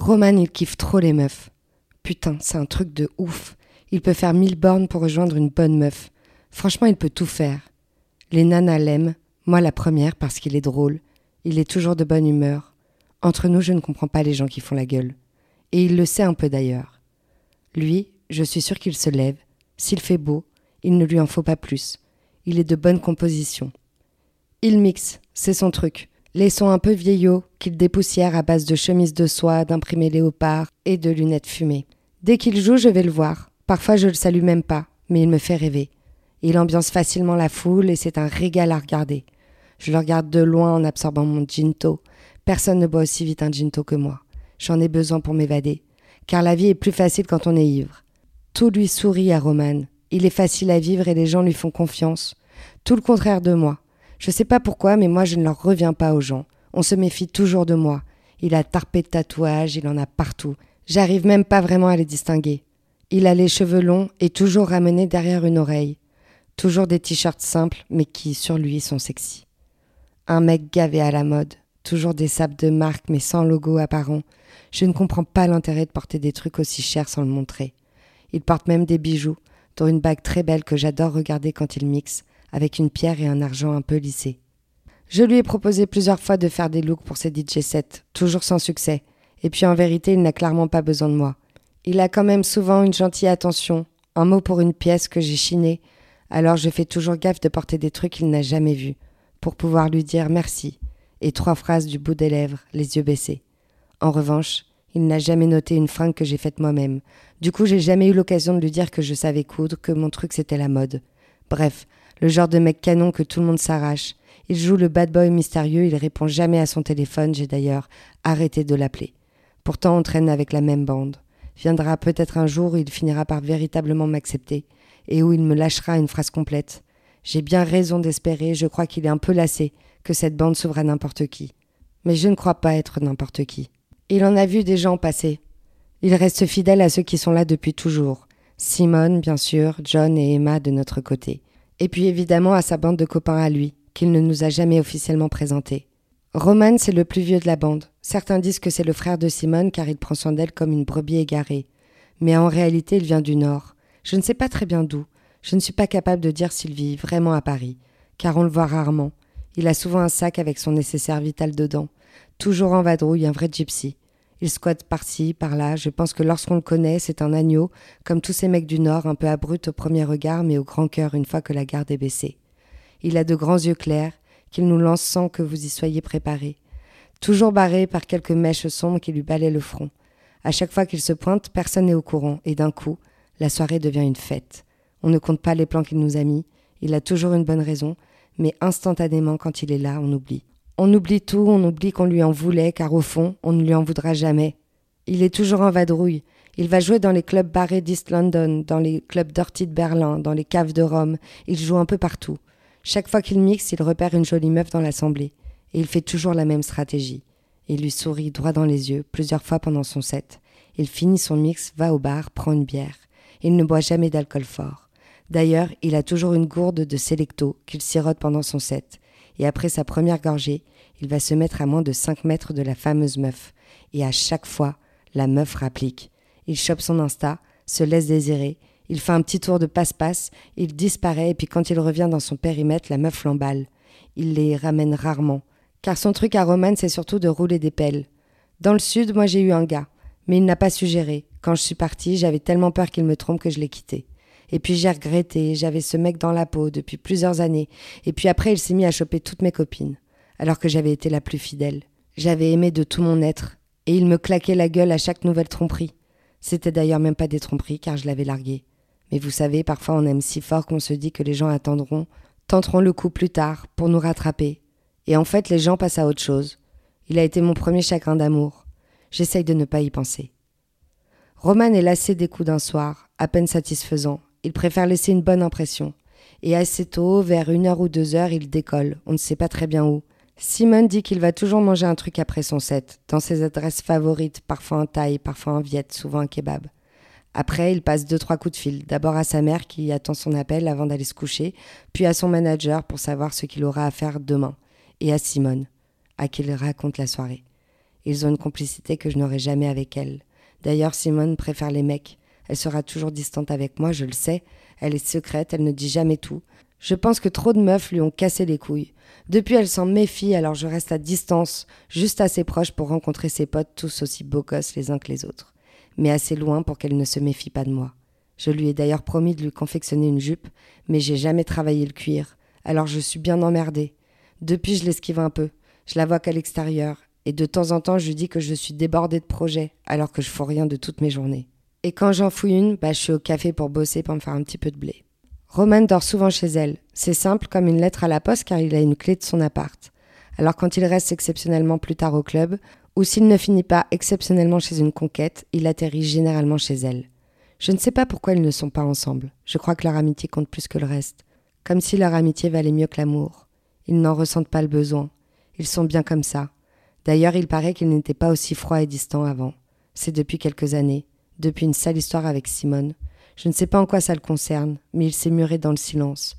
Roman, il kiffe trop les meufs. Putain, c'est un truc de ouf. Il peut faire mille bornes pour rejoindre une bonne meuf. Franchement, il peut tout faire. Les nanas l'aiment, moi la première parce qu'il est drôle. Il est toujours de bonne humeur. Entre nous, je ne comprends pas les gens qui font la gueule. Et il le sait un peu d'ailleurs. Lui, je suis sûr qu'il se lève. S'il fait beau, il ne lui en faut pas plus. Il est de bonne composition. Il mixe, c'est son truc. Les sons un peu vieillots qu'il dépoussière à base de chemises de soie, d'imprimés léopard et de lunettes fumées. Dès qu'il joue, je vais le voir. Parfois, je le salue même pas, mais il me fait rêver. Il ambiance facilement la foule et c'est un régal à regarder. Je le regarde de loin en absorbant mon ginto. Personne ne boit aussi vite un ginto que moi. J'en ai besoin pour m'évader. Car la vie est plus facile quand on est ivre. Tout lui sourit à Roman. Il est facile à vivre et les gens lui font confiance. Tout le contraire de moi. Je sais pas pourquoi, mais moi je ne leur reviens pas aux gens. On se méfie toujours de moi. Il a tarpé de tatouages, il en a partout. J'arrive même pas vraiment à les distinguer. Il a les cheveux longs et toujours ramenés derrière une oreille. Toujours des t-shirts simples, mais qui, sur lui, sont sexy. Un mec gavé à la mode. Toujours des sapes de marque, mais sans logo apparent. Je ne comprends pas l'intérêt de porter des trucs aussi chers sans le montrer. Il porte même des bijoux, dont une bague très belle que j'adore regarder quand il mixe, avec une pierre et un argent un peu lissé. Je lui ai proposé plusieurs fois de faire des looks pour ses DJ sets, toujours sans succès. Et puis en vérité, il n'a clairement pas besoin de moi. Il a quand même souvent une gentille attention, un mot pour une pièce que j'ai chinée, alors je fais toujours gaffe de porter des trucs qu'il n'a jamais vus, pour pouvoir lui dire merci, et trois phrases du bout des lèvres, les yeux baissés. En revanche, il n'a jamais noté une fringue que j'ai faite moi-même. Du coup, j'ai jamais eu l'occasion de lui dire que je savais coudre, que mon truc c'était la mode. Bref, le genre de mec canon que tout le monde s'arrache. Il joue le bad boy mystérieux, il répond jamais à son téléphone, j'ai d'ailleurs arrêté de l'appeler. Pourtant on traîne avec la même bande. Viendra peut-être un jour où il finira par véritablement m'accepter, et où il me lâchera une phrase complète. J'ai bien raison d'espérer, je crois qu'il est un peu lassé, que cette bande s'ouvre à n'importe qui. Mais je ne crois pas être n'importe qui. Il en a vu des gens passer. Il reste fidèle à ceux qui sont là depuis toujours. Simone, bien sûr, John et Emma de notre côté et puis évidemment à sa bande de copains à lui, qu'il ne nous a jamais officiellement présenté. Roman, c'est le plus vieux de la bande. Certains disent que c'est le frère de Simone car il prend soin d'elle comme une brebis égarée. Mais en réalité, il vient du Nord. Je ne sais pas très bien d'où. Je ne suis pas capable de dire s'il vit vraiment à Paris, car on le voit rarement. Il a souvent un sac avec son nécessaire vital dedans. Toujours en vadrouille, un vrai gypsy. Il squatte par-ci, par-là. Je pense que lorsqu'on le connaît, c'est un agneau, comme tous ces mecs du Nord, un peu abrupt au premier regard, mais au grand cœur une fois que la garde est baissée. Il a de grands yeux clairs, qu'il nous lance sans que vous y soyez préparés. Toujours barré par quelques mèches sombres qui lui balaient le front. À chaque fois qu'il se pointe, personne n'est au courant, et d'un coup, la soirée devient une fête. On ne compte pas les plans qu'il nous a mis, il a toujours une bonne raison, mais instantanément, quand il est là, on oublie. On oublie tout, on oublie qu'on lui en voulait, car au fond, on ne lui en voudra jamais. Il est toujours en vadrouille. Il va jouer dans les clubs barrés d'East London, dans les clubs Dirty de Berlin, dans les caves de Rome. Il joue un peu partout. Chaque fois qu'il mixe, il repère une jolie meuf dans l'assemblée. Et il fait toujours la même stratégie. Il lui sourit droit dans les yeux, plusieurs fois pendant son set. Il finit son mix, va au bar, prend une bière. Il ne boit jamais d'alcool fort. D'ailleurs, il a toujours une gourde de Selecto qu'il sirote pendant son set et après sa première gorgée, il va se mettre à moins de 5 mètres de la fameuse meuf. Et à chaque fois, la meuf rapplique. Il chope son Insta, se laisse désirer, il fait un petit tour de passe-passe, il disparaît et puis quand il revient dans son périmètre, la meuf l'emballe. Il les ramène rarement, car son truc à Roman, c'est surtout de rouler des pelles. Dans le sud, moi j'ai eu un gars, mais il n'a pas su gérer. Quand je suis partie, j'avais tellement peur qu'il me trompe que je l'ai quitté. Et puis j'ai regretté, j'avais ce mec dans la peau depuis plusieurs années. Et puis après, il s'est mis à choper toutes mes copines, alors que j'avais été la plus fidèle. J'avais aimé de tout mon être, et il me claquait la gueule à chaque nouvelle tromperie. C'était d'ailleurs même pas des tromperies, car je l'avais largué. Mais vous savez, parfois on aime si fort qu'on se dit que les gens attendront, tenteront le coup plus tard, pour nous rattraper. Et en fait, les gens passent à autre chose. Il a été mon premier chagrin d'amour. J'essaye de ne pas y penser. Roman est lassé des coups d'un soir, à peine satisfaisant. Il préfère laisser une bonne impression. Et assez tôt, vers une heure ou deux heures, il décolle. On ne sait pas très bien où. Simone dit qu'il va toujours manger un truc après son set, dans ses adresses favorites, parfois un thaï, parfois un viet, souvent un kebab. Après, il passe deux, trois coups de fil. D'abord à sa mère qui attend son appel avant d'aller se coucher, puis à son manager pour savoir ce qu'il aura à faire demain, et à Simone, à qui il raconte la soirée. Ils ont une complicité que je n'aurai jamais avec elle. D'ailleurs, Simone préfère les mecs. Elle sera toujours distante avec moi, je le sais. Elle est secrète, elle ne dit jamais tout. Je pense que trop de meufs lui ont cassé les couilles. Depuis, elle s'en méfie, alors je reste à distance, juste assez proche pour rencontrer ses potes tous aussi beaux gosses les uns que les autres. Mais assez loin pour qu'elle ne se méfie pas de moi. Je lui ai d'ailleurs promis de lui confectionner une jupe, mais j'ai jamais travaillé le cuir, alors je suis bien emmerdée. Depuis, je l'esquive un peu. Je la vois qu'à l'extérieur, et de temps en temps, je lui dis que je suis débordée de projets, alors que je fais rien de toutes mes journées. Et quand j'en fouille une, bah, je suis au café pour bosser, pour me faire un petit peu de blé. Roman dort souvent chez elle. C'est simple comme une lettre à la poste car il a une clé de son appart. Alors quand il reste exceptionnellement plus tard au club, ou s'il ne finit pas exceptionnellement chez une conquête, il atterrit généralement chez elle. Je ne sais pas pourquoi ils ne sont pas ensemble. Je crois que leur amitié compte plus que le reste. Comme si leur amitié valait mieux que l'amour. Ils n'en ressentent pas le besoin. Ils sont bien comme ça. D'ailleurs, il paraît qu'ils n'étaient pas aussi froids et distants avant. C'est depuis quelques années, depuis une sale histoire avec Simone. Je ne sais pas en quoi ça le concerne, mais il s'est muré dans le silence.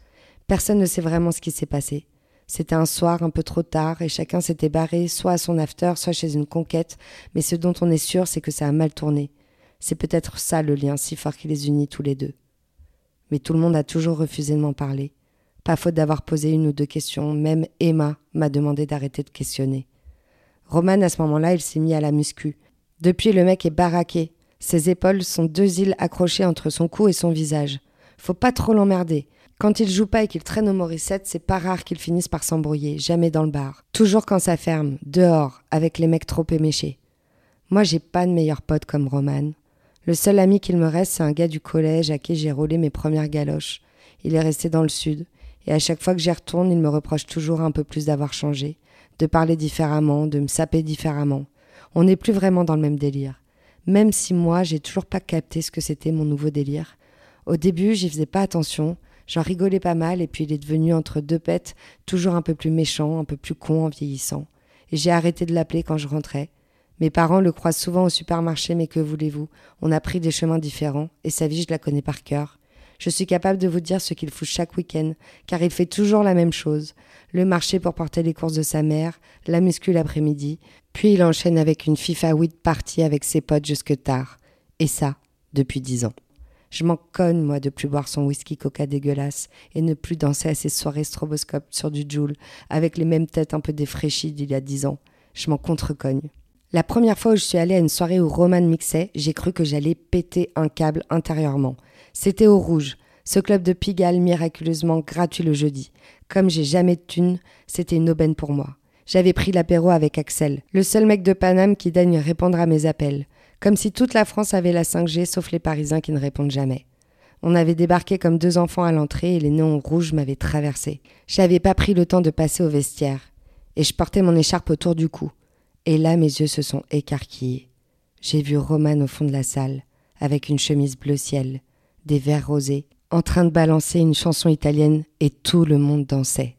Personne ne sait vraiment ce qui s'est passé. C'était un soir un peu trop tard et chacun s'était barré soit à son after, soit chez une conquête, mais ce dont on est sûr, c'est que ça a mal tourné. C'est peut-être ça le lien si fort qui les unit tous les deux. Mais tout le monde a toujours refusé de m'en parler. Pas faute d'avoir posé une ou deux questions, même Emma m'a demandé d'arrêter de questionner. Roman, à ce moment-là, il s'est mis à la muscu. Depuis, le mec est baraqué. Ses épaules sont deux îles accrochées entre son cou et son visage. Faut pas trop l'emmerder. Quand il joue pas et qu'il traîne au Morissette, c'est pas rare qu'il finisse par s'embrouiller, jamais dans le bar. Toujours quand ça ferme, dehors, avec les mecs trop éméchés. Moi, j'ai pas de meilleur pote comme Roman. Le seul ami qu'il me reste, c'est un gars du collège à qui j'ai roulé mes premières galoches. Il est resté dans le sud, et à chaque fois que j'y retourne, il me reproche toujours un peu plus d'avoir changé de parler différemment, de me saper différemment. On n'est plus vraiment dans le même délire. Même si moi, j'ai toujours pas capté ce que c'était mon nouveau délire. Au début, j'y faisais pas attention, j'en rigolais pas mal, et puis il est devenu entre deux pètes, toujours un peu plus méchant, un peu plus con en vieillissant. Et j'ai arrêté de l'appeler quand je rentrais. Mes parents le croisent souvent au supermarché, mais que voulez-vous? On a pris des chemins différents, et sa vie, je la connais par cœur. Je suis capable de vous dire ce qu'il fout chaque week-end, car il fait toujours la même chose. Le marché pour porter les courses de sa mère, la muscu l'après-midi, puis il enchaîne avec une FIFA 8 partie avec ses potes jusque tard. Et ça, depuis dix ans. Je m'en conne, moi, de plus boire son whisky coca dégueulasse et ne plus danser à ses soirées stroboscope sur du Joule avec les mêmes têtes un peu défraîchies d'il y a dix ans. Je m'en contrecogne. La première fois où je suis allée à une soirée où Roman mixait, j'ai cru que j'allais péter un câble intérieurement. C'était au Rouge, ce club de Pigalle miraculeusement gratuit le jeudi. Comme j'ai jamais de thunes, c'était une aubaine pour moi. J'avais pris l'apéro avec Axel, le seul mec de Paname qui daigne répondre à mes appels. Comme si toute la France avait la 5G sauf les Parisiens qui ne répondent jamais. On avait débarqué comme deux enfants à l'entrée et les néons rouges m'avaient traversé. J'avais pas pris le temps de passer au vestiaire. Et je portais mon écharpe autour du cou. Et là, mes yeux se sont écarquillés. J'ai vu Roman au fond de la salle, avec une chemise bleu ciel, des verres rosés, en train de balancer une chanson italienne et tout le monde dansait.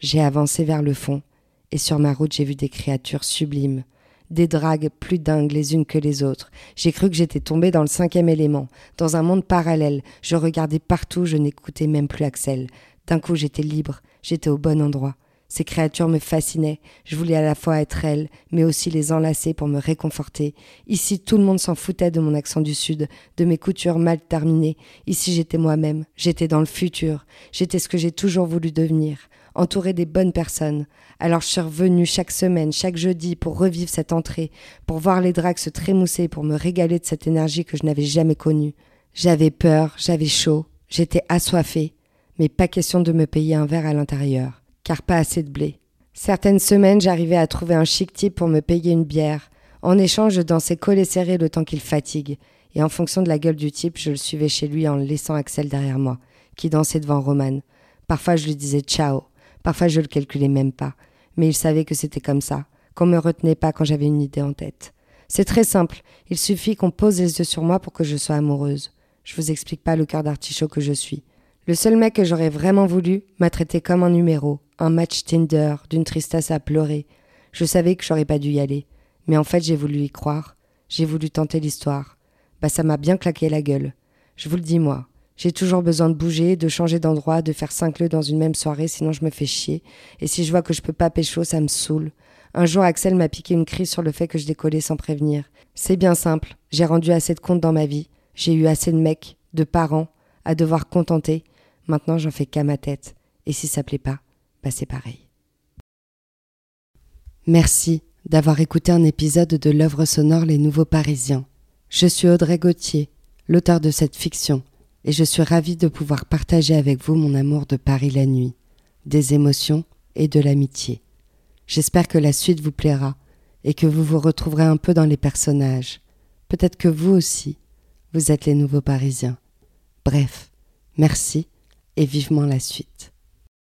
J'ai avancé vers le fond et sur ma route j'ai vu des créatures sublimes, des dragues plus dingues les unes que les autres. J'ai cru que j'étais tombée dans le cinquième élément, dans un monde parallèle. Je regardais partout, je n'écoutais même plus Axel. D'un coup j'étais libre, j'étais au bon endroit. Ces créatures me fascinaient. Je voulais à la fois être elles, mais aussi les enlacer pour me réconforter. Ici, tout le monde s'en foutait de mon accent du Sud, de mes coutures mal terminées. Ici, j'étais moi-même. J'étais dans le futur. J'étais ce que j'ai toujours voulu devenir entourée des bonnes personnes. Alors je suis revenue chaque semaine, chaque jeudi pour revivre cette entrée, pour voir les dragues se trémousser, pour me régaler de cette énergie que je n'avais jamais connue. J'avais peur, j'avais chaud, j'étais assoiffée, mais pas question de me payer un verre à l'intérieur car pas assez de blé. Certaines semaines, j'arrivais à trouver un chic type pour me payer une bière. En échange, je dansais collé serré le temps qu'il fatigue. Et en fonction de la gueule du type, je le suivais chez lui en laissant Axel derrière moi, qui dansait devant Roman. Parfois, je lui disais ciao. Parfois, je le calculais même pas. Mais il savait que c'était comme ça, qu'on me retenait pas quand j'avais une idée en tête. C'est très simple. Il suffit qu'on pose les yeux sur moi pour que je sois amoureuse. Je vous explique pas le cœur d'artichaut que je suis. Le seul mec que j'aurais vraiment voulu m'a traité comme un numéro, un match Tinder, d'une tristesse à pleurer. Je savais que j'aurais pas dû y aller. Mais en fait, j'ai voulu y croire. J'ai voulu tenter l'histoire. Bah, ça m'a bien claqué la gueule. Je vous le dis, moi. J'ai toujours besoin de bouger, de changer d'endroit, de faire cinq lieux dans une même soirée, sinon je me fais chier. Et si je vois que je peux pas pécho, ça me saoule. Un jour, Axel m'a piqué une crise sur le fait que je décollais sans prévenir. C'est bien simple. J'ai rendu assez de comptes dans ma vie. J'ai eu assez de mecs, de parents, à devoir contenter. Maintenant, j'en fais qu'à ma tête. Et si ça plaît pas, bah c'est pareil. Merci d'avoir écouté un épisode de l'œuvre sonore Les Nouveaux Parisiens. Je suis Audrey Gauthier, l'auteur de cette fiction, et je suis ravie de pouvoir partager avec vous mon amour de Paris la nuit, des émotions et de l'amitié. J'espère que la suite vous plaira et que vous vous retrouverez un peu dans les personnages. Peut-être que vous aussi, vous êtes les nouveaux Parisiens. Bref, merci et vivement la suite.